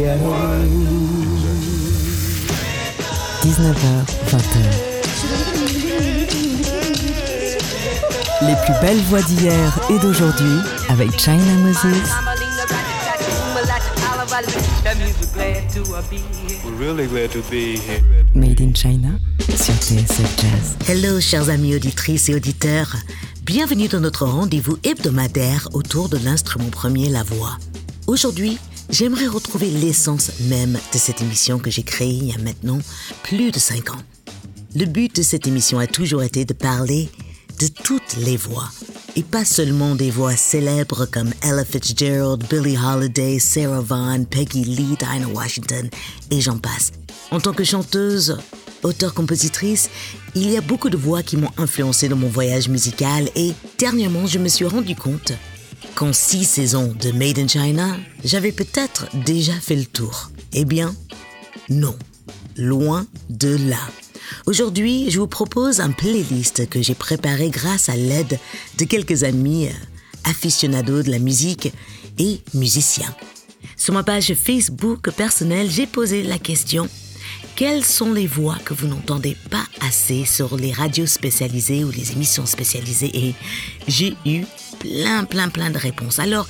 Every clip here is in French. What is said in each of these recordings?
19h, 20h. Les plus belles voix d'hier et d'aujourd'hui avec China Moses. Made in China sur TSF Jazz. Hello, chers amis auditrices et auditeurs. Bienvenue dans notre rendez-vous hebdomadaire autour de l'instrument premier, la voix. Aujourd'hui, j'aimerais retrouver l'essence même de cette émission que j'ai créée il y a maintenant plus de 5 ans. Le but de cette émission a toujours été de parler de toutes les voix, et pas seulement des voix célèbres comme Ella Fitzgerald, Billie Holiday, Sarah Vaughan, Peggy Lee, Dinah Washington, et j'en passe. En tant que chanteuse, auteure-compositrice, il y a beaucoup de voix qui m'ont influencé dans mon voyage musical et dernièrement, je me suis rendu compte qu'en six saisons de Made in China, j'avais peut-être déjà fait le tour. Eh bien, non. Loin de là. Aujourd'hui, je vous propose un playlist que j'ai préparé grâce à l'aide de quelques amis euh, aficionados de la musique et musiciens. Sur ma page Facebook personnelle, j'ai posé la question quelles sont les voix que vous n'entendez pas assez sur les radios spécialisées ou les émissions spécialisées? Et j'ai eu plein, plein, plein de réponses. Alors,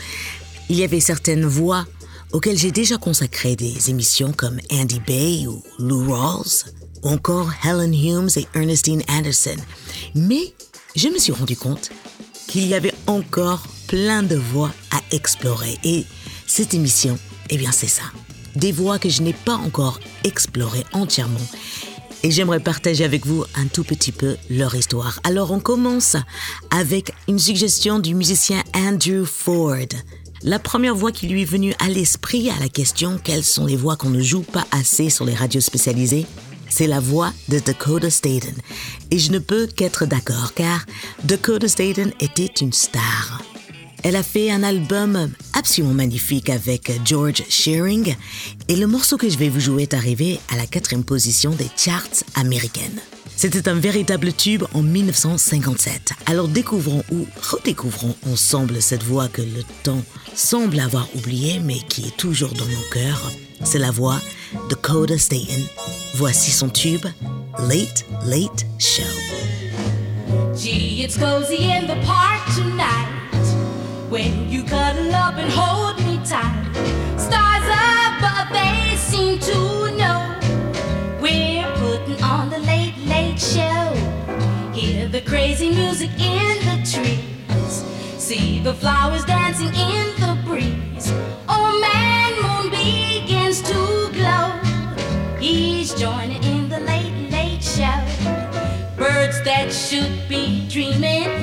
il y avait certaines voix auxquelles j'ai déjà consacré des émissions comme Andy Bay ou Lou Rawls, ou encore Helen Humes et Ernestine Anderson. Mais je me suis rendu compte qu'il y avait encore plein de voix à explorer. Et cette émission, eh bien c'est ça. Des voix que je n'ai pas encore explorées entièrement. Et j'aimerais partager avec vous un tout petit peu leur histoire. Alors on commence avec une suggestion du musicien Andrew Ford. La première voix qui lui est venue à l'esprit à la question quelles sont les voix qu'on ne joue pas assez sur les radios spécialisées c'est la voix de Dakota Staten. Et je ne peux qu'être d'accord car Dakota Staten était une star. Elle a fait un album absolument magnifique avec George Shearing et le morceau que je vais vous jouer est arrivé à la quatrième position des charts américaines. C'était un véritable tube en 1957. Alors découvrons ou redécouvrons ensemble cette voix que le temps semble avoir oubliée mais qui est toujours dans nos cœurs. C'est la voix de Dakota Staten. Voici son tube Late Late Show. Gee, it's cozy in the park tonight when you cuddle up and hold me tight. Stars above, they seem to know we're putting on the late late show. Hear the crazy music in the trees, see the flowers dancing in the breeze. Oh man, moon begins to glow. He's joining in the late late show. Birds that should be dreaming,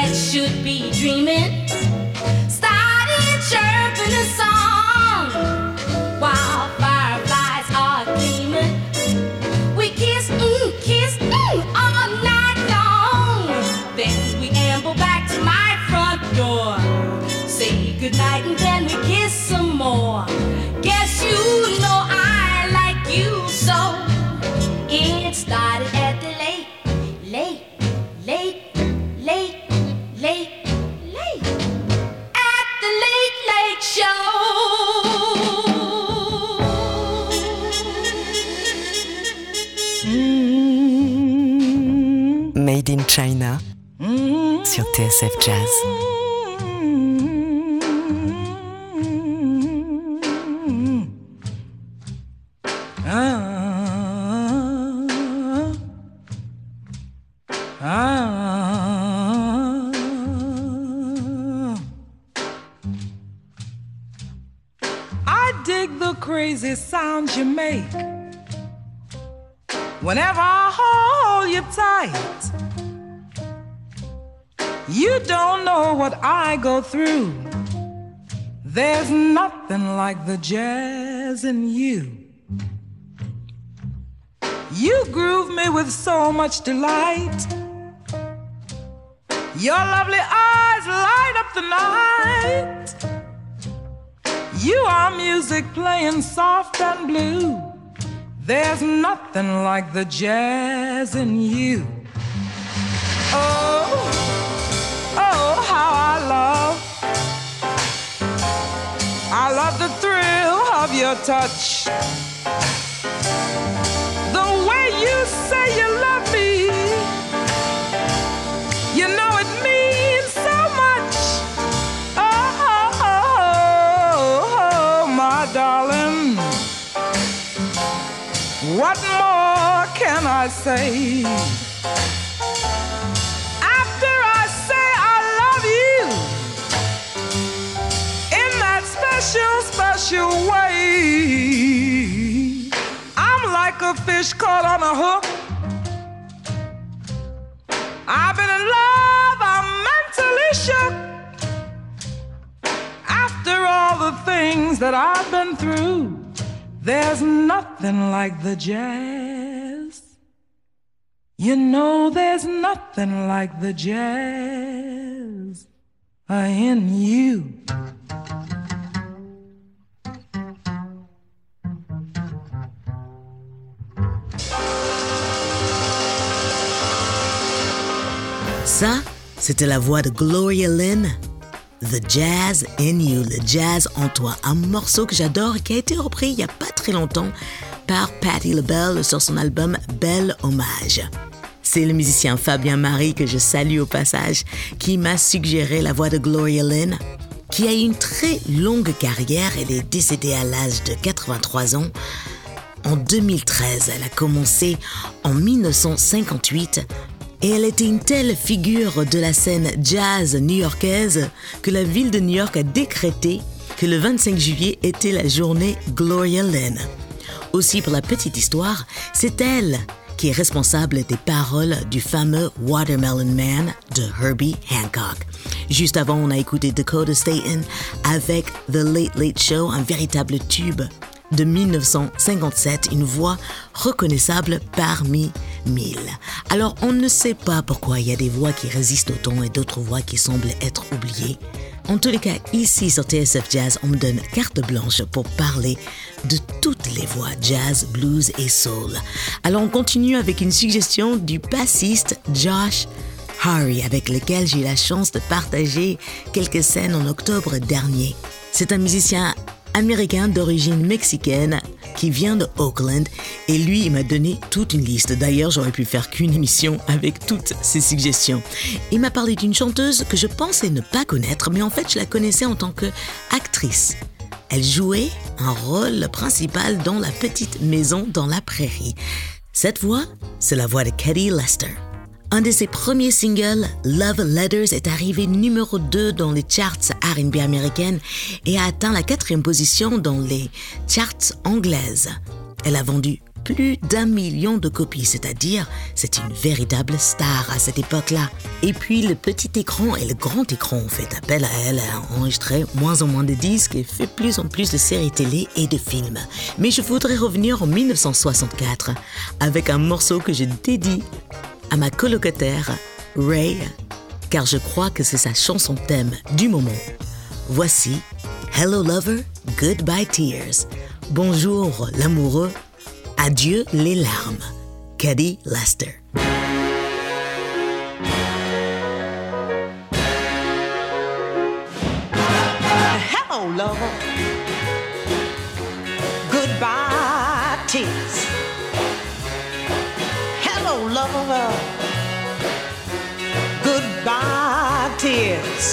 that should be dreaming TSF Jazz. In you. You groove me with so much delight. Your lovely eyes light up the night. You are music playing soft and blue. There's nothing like the jazz in you. Oh, oh, how I love. I love the thrill of your touch. The way you say you love me. You know it means so much. Oh, oh, oh, oh, my darling. What more can I say? Special way, I'm like a fish caught on a hook. I've been in love, I'm mentally shook. After all the things that I've been through, there's nothing like the jazz. You know, there's nothing like the jazz in you. Ça, c'était la voix de Gloria Lynn. The Jazz in You, le jazz en toi, un morceau que j'adore et qui a été repris il n'y a pas très longtemps par Patti LaBelle sur son album Belle Hommage. C'est le musicien Fabien Marie que je salue au passage qui m'a suggéré la voix de Gloria Lynn, qui a eu une très longue carrière. Elle est décédée à l'âge de 83 ans. En 2013, elle a commencé en 1958 et elle était une telle figure de la scène jazz new-yorkaise que la ville de New York a décrété que le 25 juillet était la journée Gloria Lynn. Aussi pour la petite histoire, c'est elle qui est responsable des paroles du fameux Watermelon Man de Herbie Hancock. Juste avant, on a écouté Dakota Staten avec The Late Late Show, un véritable tube de 1957, une voix reconnaissable parmi mille. Alors on ne sait pas pourquoi il y a des voix qui résistent au temps et d'autres voix qui semblent être oubliées. En tous les cas, ici sur TSF Jazz, on me donne carte blanche pour parler de toutes les voix jazz, blues et soul. Alors on continue avec une suggestion du bassiste Josh Harry, avec lequel j'ai eu la chance de partager quelques scènes en octobre dernier. C'est un musicien américain d'origine mexicaine qui vient de Oakland et lui il m'a donné toute une liste. D'ailleurs j'aurais pu faire qu'une émission avec toutes ses suggestions. Il m'a parlé d'une chanteuse que je pensais ne pas connaître mais en fait je la connaissais en tant qu'actrice. Elle jouait un rôle principal dans La Petite Maison dans la Prairie. Cette voix, c'est la voix de Katie Lester. Un de ses premiers singles, Love Letters, est arrivé numéro 2 dans les charts RB américaines et a atteint la quatrième position dans les charts anglaises. Elle a vendu plus d'un million de copies, c'est-à-dire c'est une véritable star à cette époque-là. Et puis le petit écran et le grand écran ont fait appel à elle, a enregistré moins en moins de disques et fait plus en plus de séries télé et de films. Mais je voudrais revenir en 1964 avec un morceau que je dédie à ma colocataire Ray, car je crois que c'est sa chanson thème du moment. Voici Hello Lover, Goodbye Tears. Bonjour l'amoureux, adieu les larmes. Caddy Lester. Hello, lover. Tears.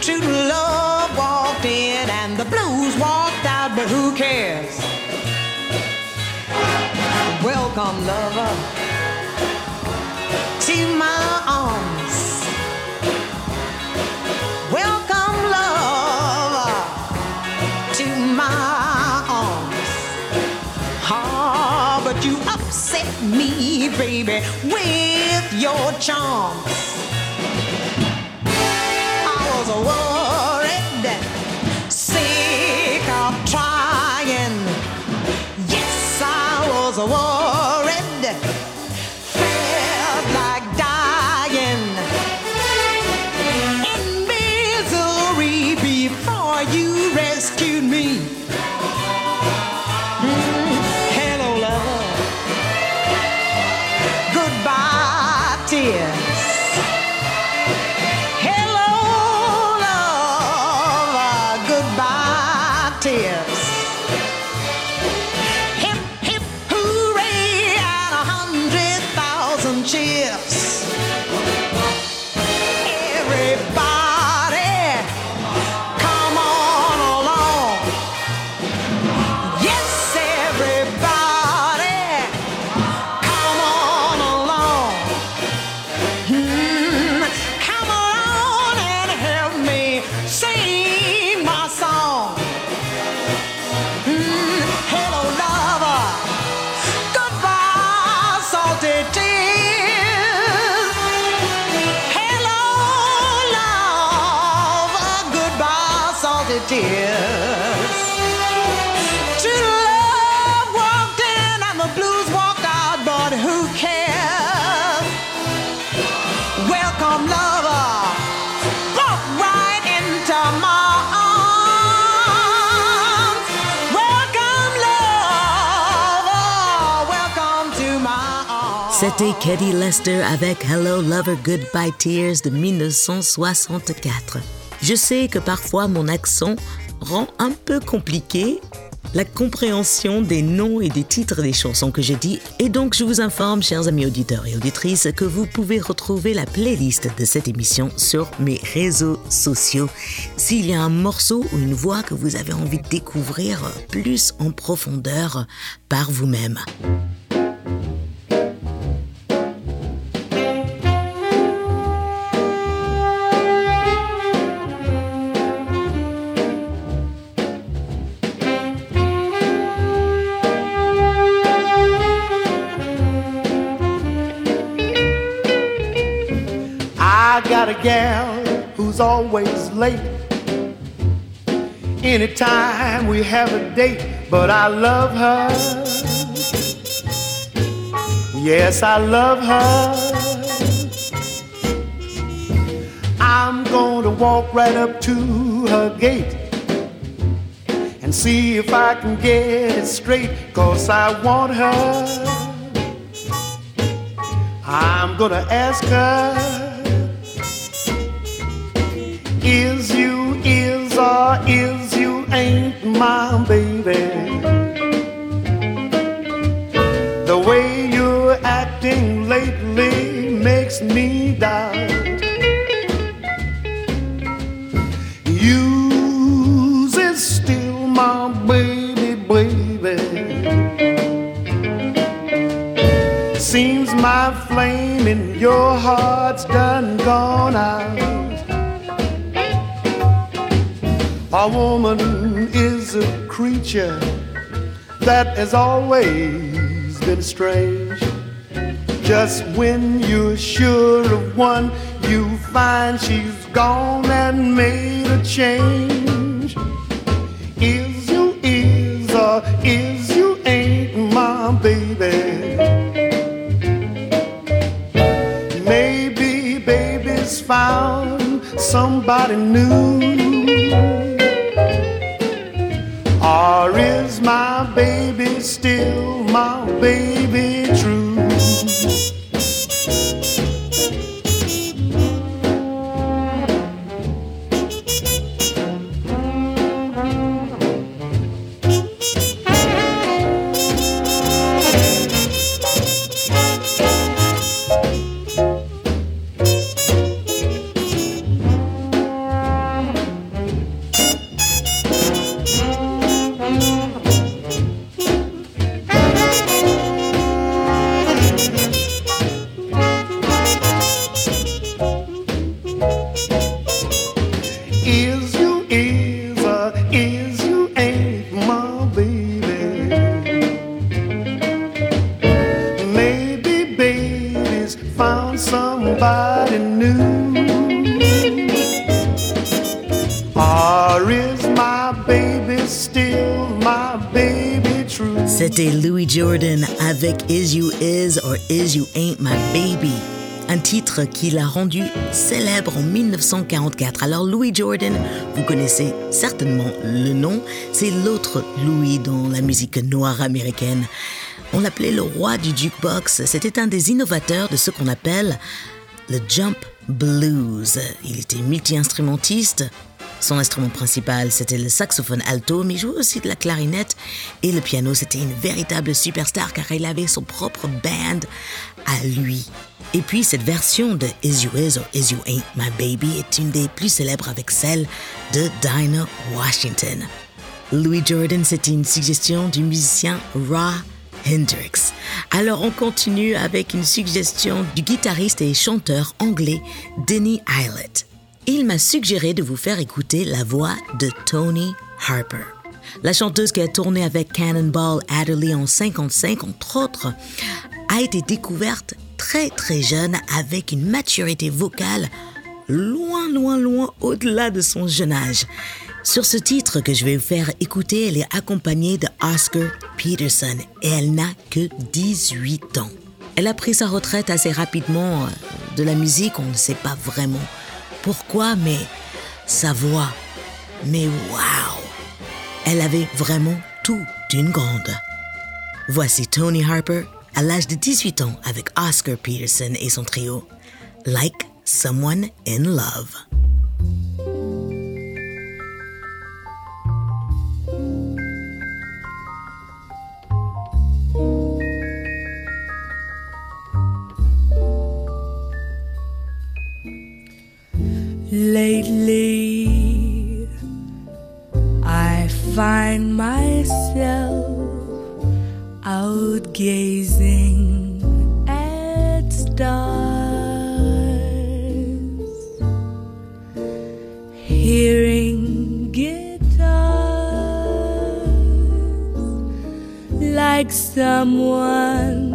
True love walked in and the blues walked out, but who cares? Welcome, lover, to my arms. Welcome, lover, to my arms. Ah, but you upset me, baby, with your charms. C'était Katie Lester avec Hello Lover Goodbye Tears de 1964. Je sais que parfois mon accent rend un peu compliqué la compréhension des noms et des titres des chansons que je dis et donc je vous informe, chers amis auditeurs et auditrices, que vous pouvez retrouver la playlist de cette émission sur mes réseaux sociaux. S'il y a un morceau ou une voix que vous avez envie de découvrir plus en profondeur par vous-même. Got a gal who's always late. Anytime we have a date, but I love her. Yes, I love her. I'm to walk right up to her gate and see if I can get it straight, cause I want her. I'm gonna ask her is you ain't my baby. The way you're acting lately makes me doubt. You is still my baby, baby. Seems my flame in your heart's A woman is a creature that has always been strange. Just when you're sure of one, you find she's gone and made a change. Is you is or is you ain't my baby? Maybe baby's found somebody new. Or is my baby still titre qu'il a rendu célèbre en 1944. Alors Louis Jordan, vous connaissez certainement le nom, c'est l'autre Louis dans la musique noire américaine. On l'appelait le roi du jukebox, c'était un des innovateurs de ce qu'on appelle le jump blues. Il était multi-instrumentiste, son instrument principal, c'était le saxophone alto, mais il jouait aussi de la clarinette et le piano. C'était une véritable superstar car il avait son propre band à lui. Et puis cette version de Is You Is or Is You Ain't My Baby est une des plus célèbres avec celle de Dinah Washington. Louis Jordan, c'était une suggestion du musicien Ra Hendrix. Alors on continue avec une suggestion du guitariste et chanteur anglais Denny Eilert il m'a suggéré de vous faire écouter la voix de Tony Harper. La chanteuse qui a tourné avec Cannonball Adderley en 55, entre autres, a été découverte très très jeune avec une maturité vocale loin, loin, loin au-delà de son jeune âge. Sur ce titre que je vais vous faire écouter, elle est accompagnée de Oscar Peterson et elle n'a que 18 ans. Elle a pris sa retraite assez rapidement euh, de la musique, on ne sait pas vraiment pourquoi, mais sa voix, mais waouh Elle avait vraiment tout d'une grande. Voici Tony Harper à l'âge de 18 ans avec Oscar Peterson et son trio, Like Someone in Love. Lately, I find myself gazing at stars, hearing guitars like someone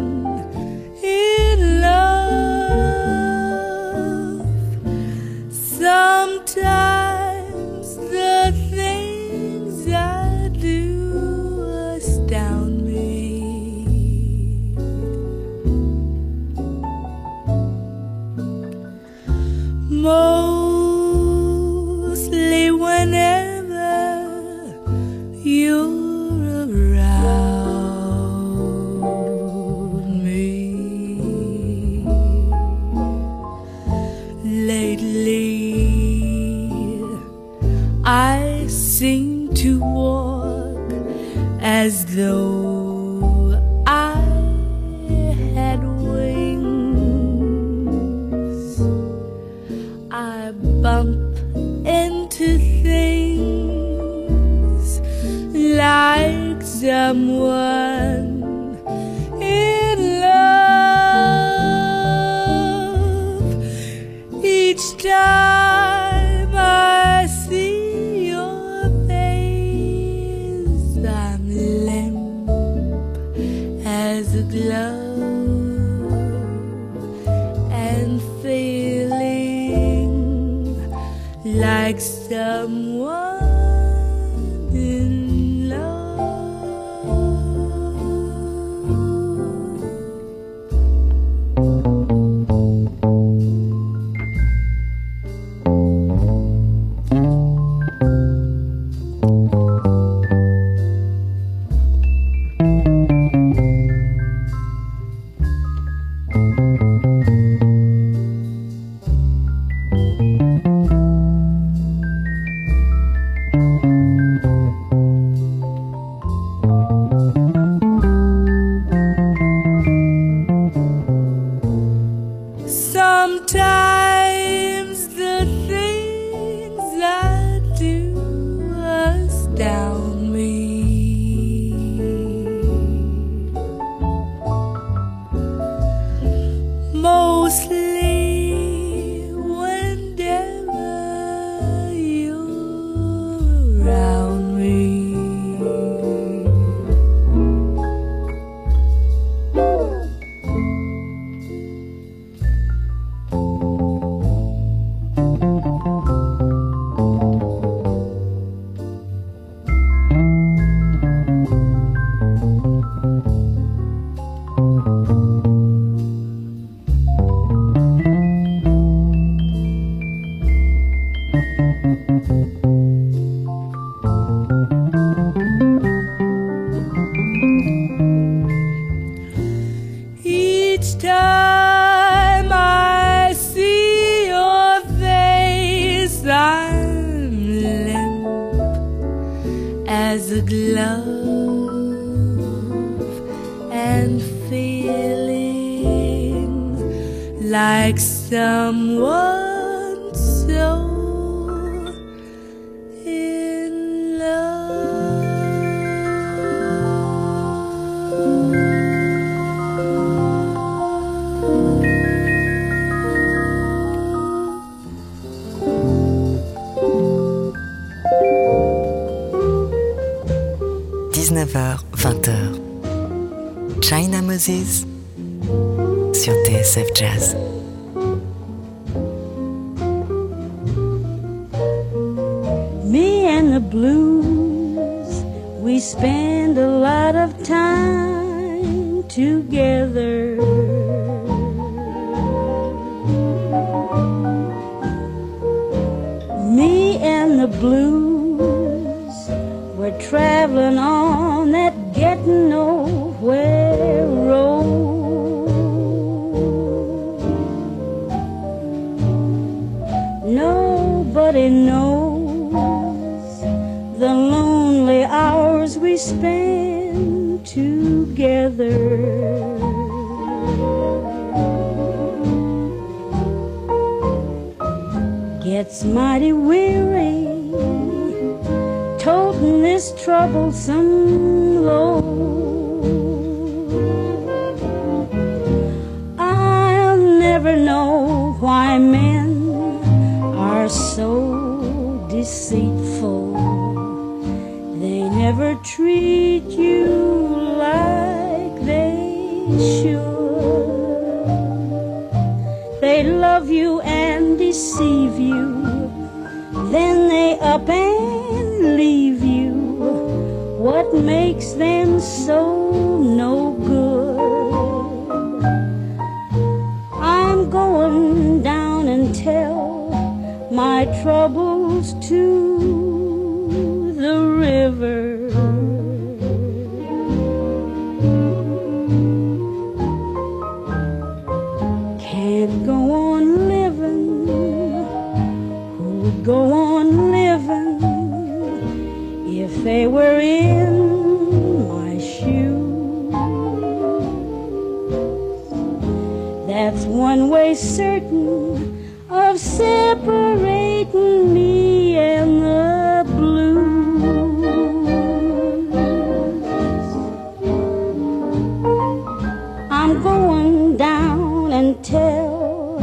19h, 20h. China Moses sur TSF Jazz. Me and the blues, we spend a lot of time together. Troublesome load. I'll never know why men are so deceitful. They never treat you like they should. They love you and deceive you. Then they up and leave you. What makes them so no good? I'm going down and tell my troubles certain of separating me and the blues. I'm going down and tell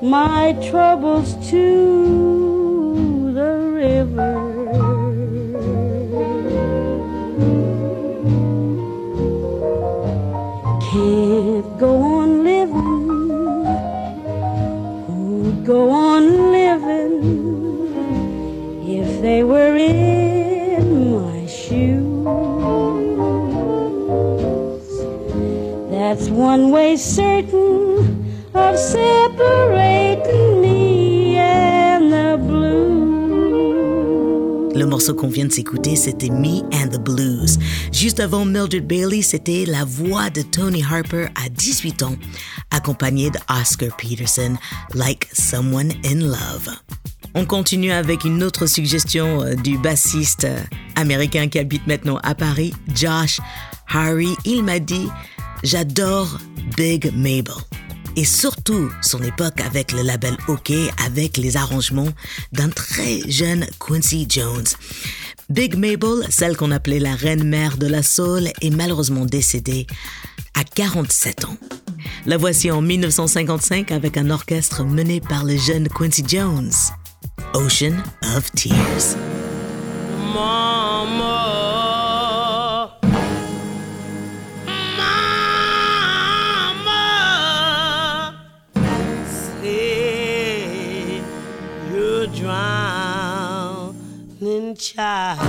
my troubles to one way certain of separating me and the. Le morceau qu'on vient de s'écouter, c'était Me and the Blues. Juste avant Mildred Bailey, c'était la voix de Tony Harper à 18 ans, accompagnée de Oscar Peterson, Like Someone in Love. On continue avec une autre suggestion euh, du bassiste euh, américain qui habite maintenant à Paris, Josh Harry. Il m'a dit J'adore Big Mabel. Et surtout son époque avec le label OK, avec les arrangements d'un très jeune Quincy Jones. Big Mabel, celle qu'on appelait la reine mère de la soul, est malheureusement décédée à 47 ans. La voici en 1955 avec un orchestre mené par le jeune Quincy Jones. Ocean of Tears. Child.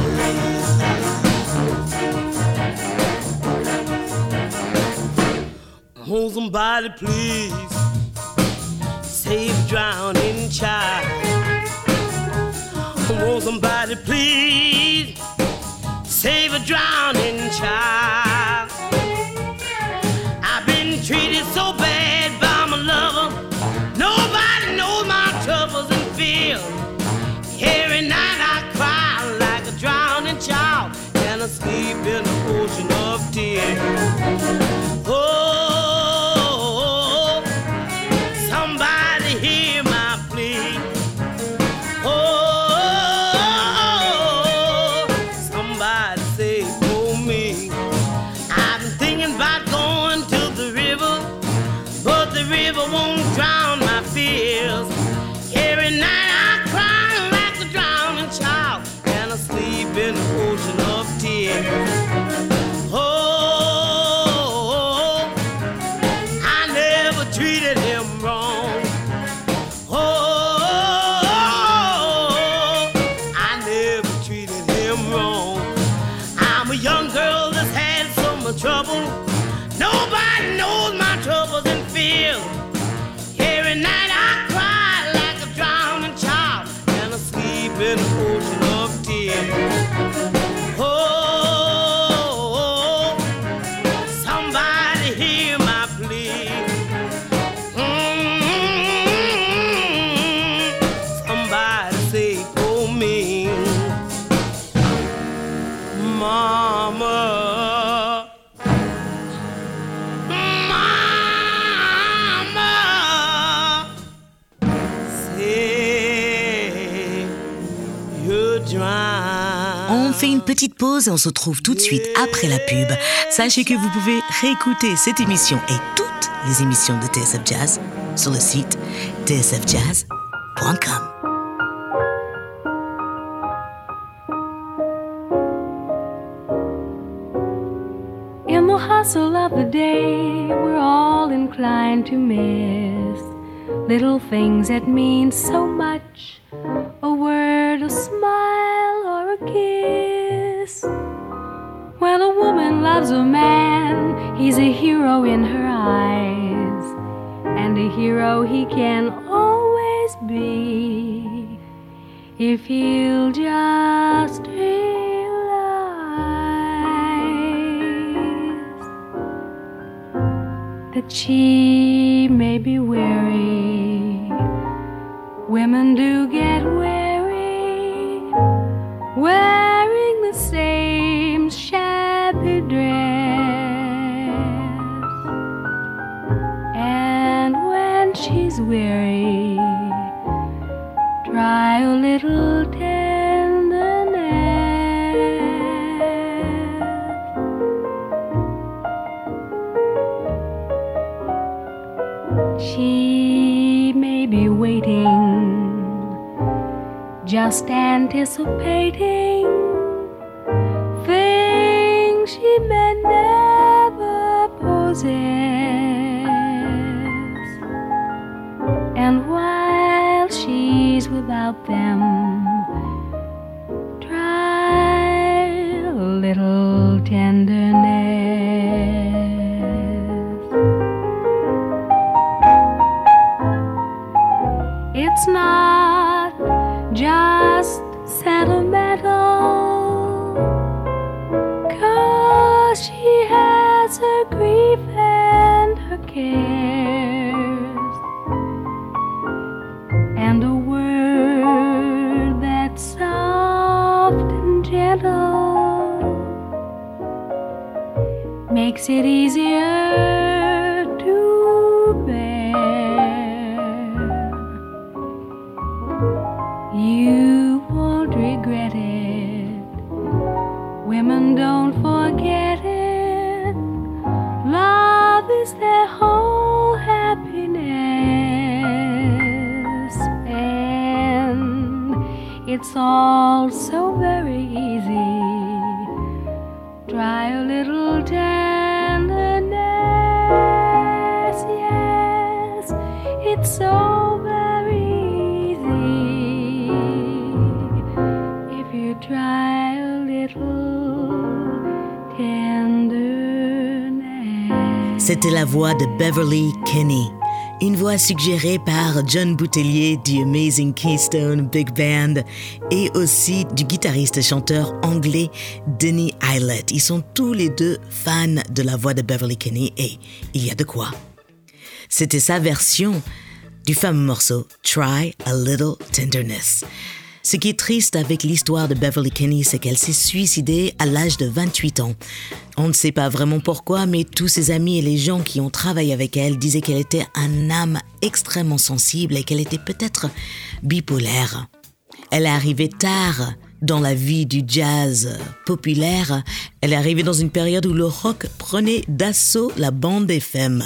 Hold somebody, please. Save a drowning child. Won't somebody please save a drowning child? I've been treated so fait une petite pause et on se retrouve tout de suite après la pub. Sachez que vous pouvez réécouter cette émission et toutes les émissions de TSF Jazz sur le site tsfjazz.com. Hustle of the day, we're all inclined to miss little things that mean so much loves a man, he's a hero in her eyes, and a hero he can always be. If he'll just realize that she may be weary. Just anticipating all so very easy. Try a little tenderness. Yes, it's so very easy if you try a little tenderness. C'était la voix de Beverly Kinney, une voix suggérée par John Boutellier du Amazing Keystone Big Band et aussi du guitariste-chanteur anglais Denny Eilert. Ils sont tous les deux fans de la voix de Beverly Kinney et il y a de quoi. C'était sa version du fameux morceau Try a Little Tenderness. Ce qui est triste avec l'histoire de Beverly Kinney, c'est qu'elle s'est suicidée à l'âge de 28 ans. On ne sait pas vraiment pourquoi, mais tous ses amis et les gens qui ont travaillé avec elle disaient qu'elle était un âme extrêmement sensible et qu'elle était peut-être bipolaire. Elle est arrivée tard dans la vie du jazz populaire. Elle est arrivée dans une période où le rock prenait d'assaut la bande FM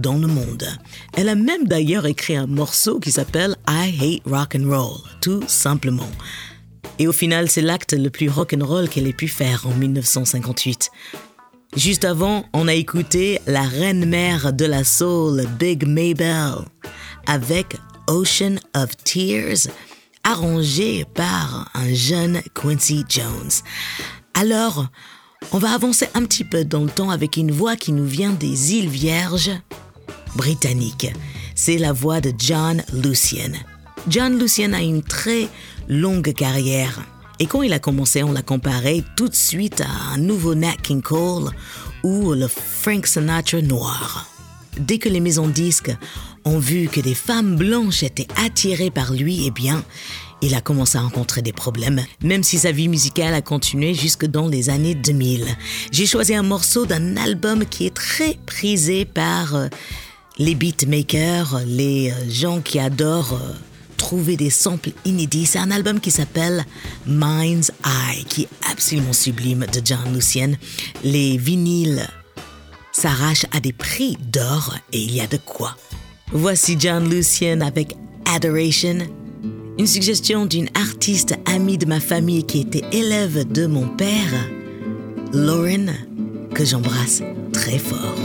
dans le monde. Elle a même d'ailleurs écrit un morceau qui s'appelle I Hate Rock and Roll, tout simplement. Et au final, c'est l'acte le plus rock and roll qu'elle ait pu faire en 1958. Juste avant, on a écouté la reine-mère de la soul, Big Maybell, avec Ocean of Tears, arrangé par un jeune Quincy Jones. Alors, On va avancer un petit peu dans le temps avec une voix qui nous vient des îles Vierges britanniques. C'est la voix de John Lucien. John Lucien a une très longue carrière. Et quand il a commencé, on l'a comparé tout de suite à un nouveau Nat King Cole ou le Frank Sinatra noir. Dès que les maisons disques ont vu que des femmes blanches étaient attirées par lui, eh bien, il a commencé à rencontrer des problèmes, même si sa vie musicale a continué jusque dans les années 2000. J'ai choisi un morceau d'un album qui est très prisé par euh, les beatmakers, les euh, gens qui adorent euh, trouver des samples inédits. C'est un album qui s'appelle Mind's Eye, qui est absolument sublime de John Lucien. Les vinyles s'arrachent à des prix d'or et il y a de quoi. Voici John Lucien avec Adoration, une suggestion d'une artiste amie de ma famille qui était élève de mon père, Lauren, que j'embrasse très fort.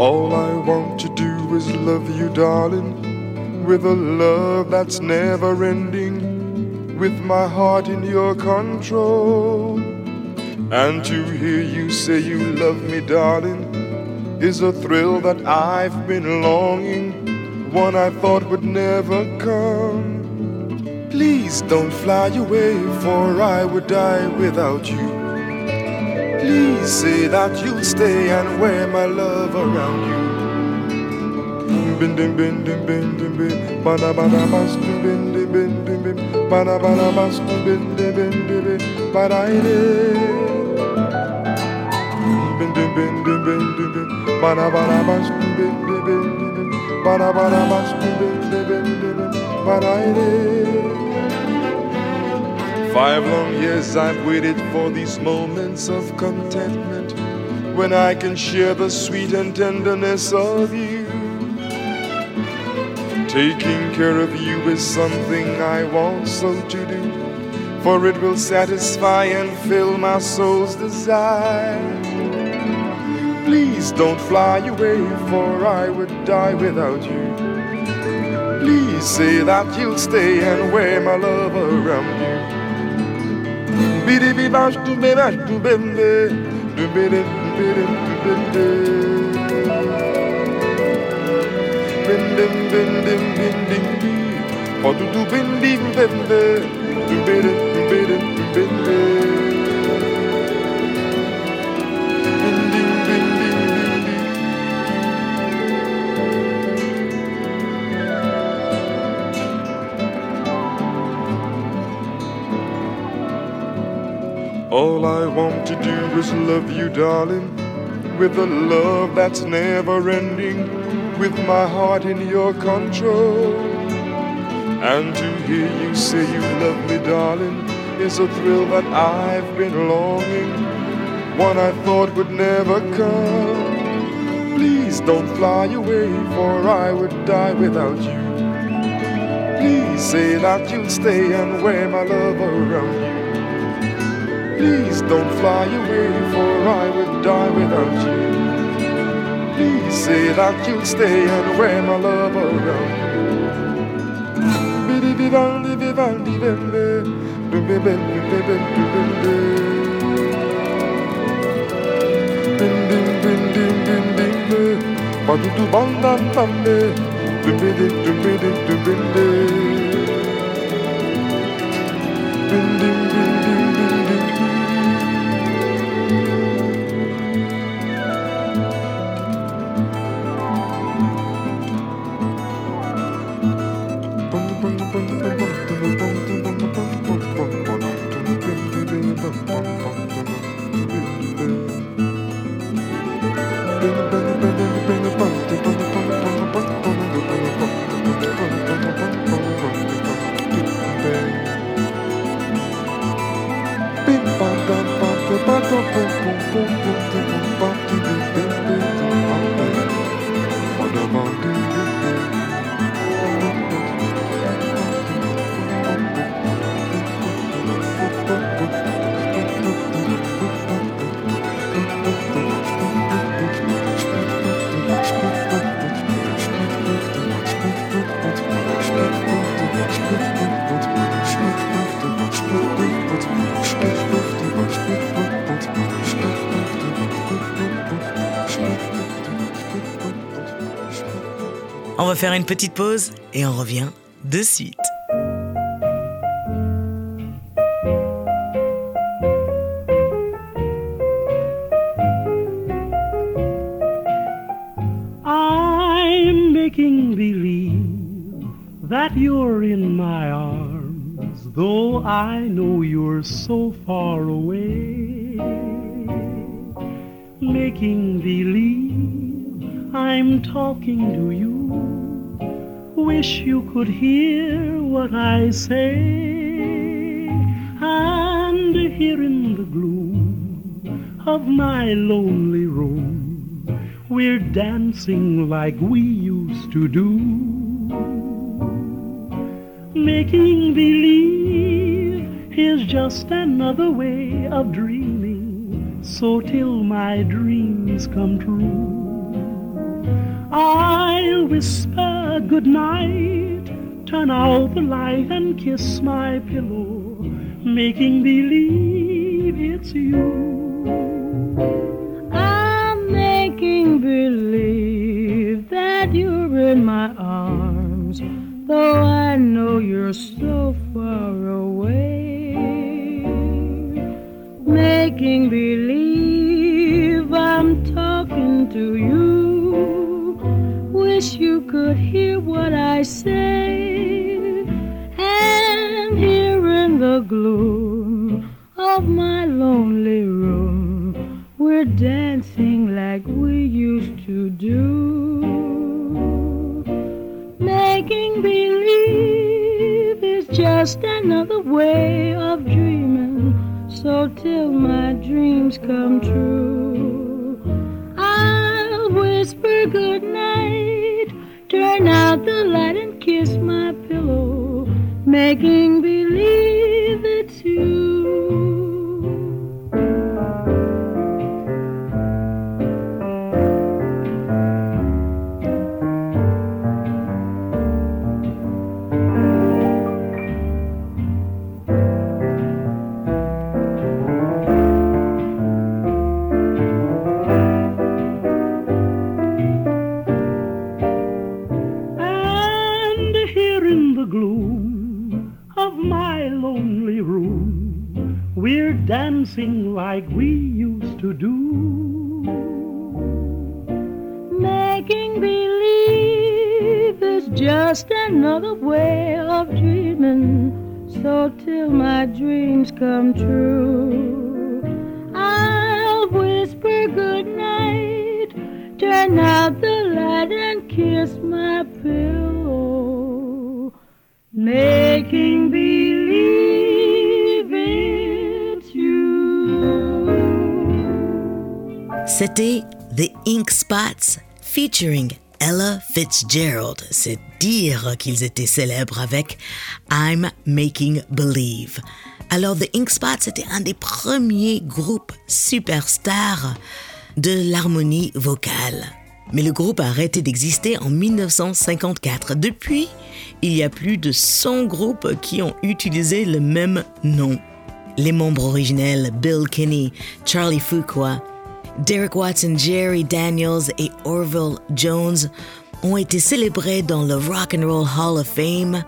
All I want to do is love you, darling, with a love that's never ending, with my heart in your control. And to hear you say you love me, darling, is a thrill that I've been longing, one I thought would never come. Please don't fly away, for I would die without you. lady, say that you'll stay and wear my love around you. Bin ding bin ding bin ding bin, bada bada bas bin ding bin ding bin, bada bada bas bin ding bin ding bin, bada Bin ding bin ding bin ding bin, bada bada bas bin ding bin ding bin, bada bada bas bin ding bin ding bin, bada Five long years I've waited for these moments of contentment when I can share the sweet and tenderness of you. Taking care of you is something I want so to do, for it will satisfy and fill my soul's desire. Please don't fly away, for I would die without you. Please say that you'll stay and wear my love around you. biri bir baş du be baş du bende du bende du bende du bende bendim bendim bendim bi patu du bendim bende du bende du bende du bende All I want to do is love you, darling, with a love that's never ending, with my heart in your control. And to hear you say you love me, darling, is a thrill that I've been longing, one I thought would never come. Please don't fly away, for I would die without you. Please say that you'll stay and wear my love around you. Please don't fly away, for I would die without you. Please say that you'll stay and wear my love around you. Bidi vivaldi vivaldi faire une petite pause et on revient de suite. I'm making believe that you're in my arms, though I know you're so far away. Making believe I'm talking to you. Wish you could hear what I say. And here in the gloom of my lonely room, we're dancing like we used to do. Making believe is just another way of dreaming. So till my dreams come true, I'll whisper good night, turn out the light and kiss my pillow, making believe it's you. I'm making believe that you're in my arms, though I know you're so far away. Making believe I'm talking to you. Wish you could hear what I say. And here in the gloom of my lonely room, we're dancing like we used to do. Making believe is just another way of dreaming. So till my dreams come true, the light and kiss my pillow, making C'était The Ink Spots featuring Ella Fitzgerald. C'est dire qu'ils étaient célèbres avec I'm Making Believe. Alors The Ink Spots était un des premiers groupes superstars de l'harmonie vocale. Mais le groupe a arrêté d'exister en 1954. Depuis, il y a plus de 100 groupes qui ont utilisé le même nom. Les membres originels Bill Kinney, Charlie Fuqua, Derek Watson, Jerry Daniels et Orville Jones ont été célébrés dans le Rock and Roll Hall of Fame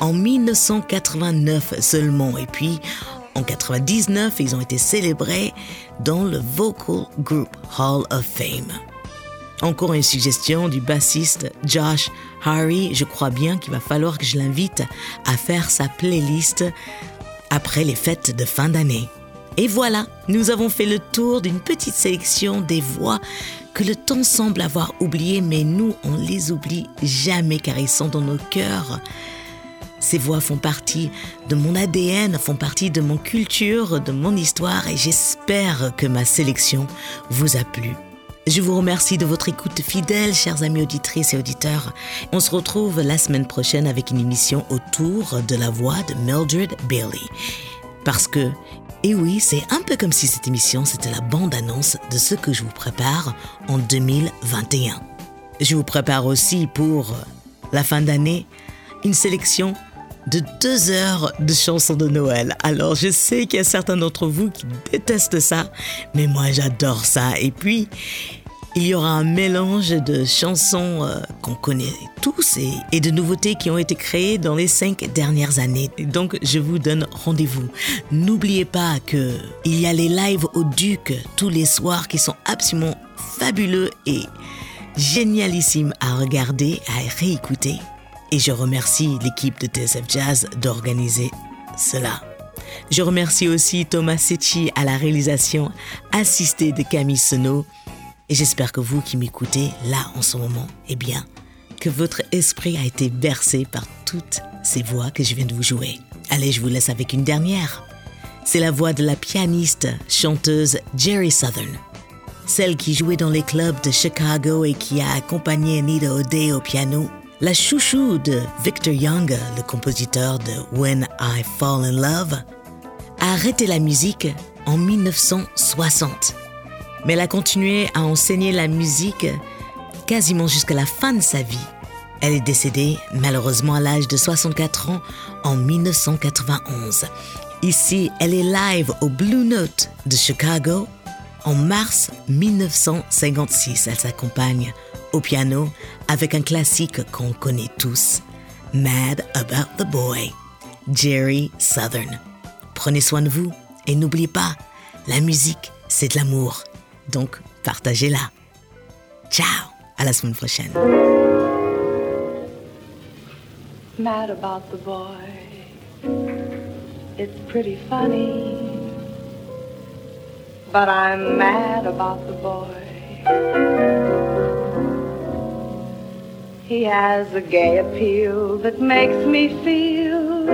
en 1989 seulement. Et puis, en 99, ils ont été célébrés dans le Vocal Group Hall of Fame. Encore une suggestion du bassiste Josh Harry. Je crois bien qu'il va falloir que je l'invite à faire sa playlist après les fêtes de fin d'année. Et voilà, nous avons fait le tour d'une petite sélection des voix que le temps semble avoir oubliées, mais nous, on les oublie jamais car ils sont dans nos cœurs. Ces voix font partie de mon ADN, font partie de mon culture, de mon histoire et j'espère que ma sélection vous a plu. Je vous remercie de votre écoute fidèle, chers amis auditrices et auditeurs. On se retrouve la semaine prochaine avec une émission autour de la voix de Mildred Bailey. Parce que, et oui, c'est un peu comme si cette émission c'était la bande-annonce de ce que je vous prépare en 2021. Je vous prépare aussi pour la fin d'année une sélection de deux heures de chansons de Noël. Alors je sais qu'il y a certains d'entre vous qui détestent ça, mais moi j'adore ça. Et puis, Il y aura un mélange de chansons euh, qu'on connaît tous et, de nouveautés qui ont été créées dans les cinq dernières années. Donc je vous donne rendez-vous. N'oubliez pas que il y a les lives au Duc tous les soirs qui sont absolument fabuleux et génialissimes à regarder, à réécouter. Et je remercie l'équipe de TSF Jazz d'organiser cela. Je remercie aussi Thomas Secchi à la réalisation assistée de Camille Senot. Et j'espère que vous qui m'écoutez là en ce moment, eh bien, que votre esprit a été bercé par toutes ces voix que je viens de vous jouer. Allez, je vous laisse avec une dernière. C'est la voix de la pianiste, chanteuse Jerry Southern. Celle qui jouait dans les clubs de Chicago et qui a accompagné Anita O'Day au piano. La chouchou de Victor Young, le compositeur de When I Fall in Love, a arrêté la musique en 1960. Mais elle a continué à enseigner la musique quasiment jusqu'à la fin de sa vie. Elle est décédée malheureusement à l'âge de 64 ans en 1991. Ici, elle est live au Blue Note de Chicago en mars 1956. Elle s'accompagne au piano avec un classique qu'on connaît tous, Mad About the Boy, Jerry Southern. Prenez soin de vous et n'oubliez pas, la musique, c'est de l'amour. Donc, partagez-la. Ciao, à la semaine prochaine. mad about the boy. It's pretty funny, but I'm mad about the boy. He has a gay appeal that makes me feel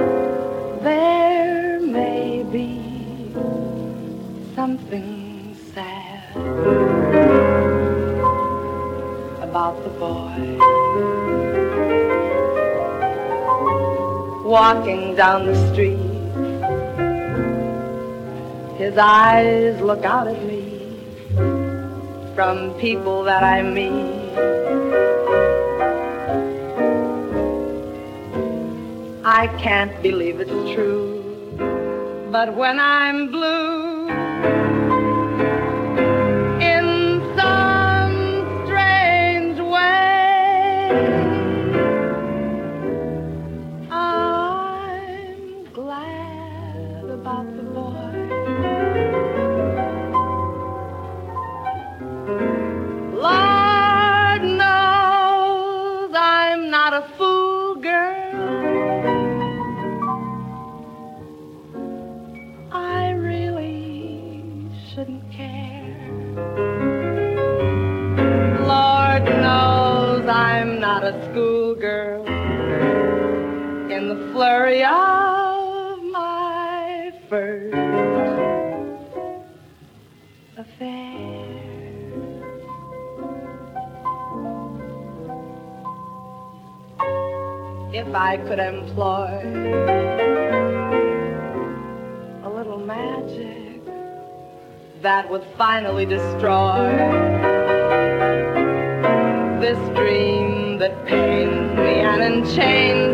there may be something about the boy. walking down the street. His eyes look out at me from people that I meet. I can't believe it's true, but when I'm blue, I could employ a little magic that would finally destroy this dream that pains me and enchains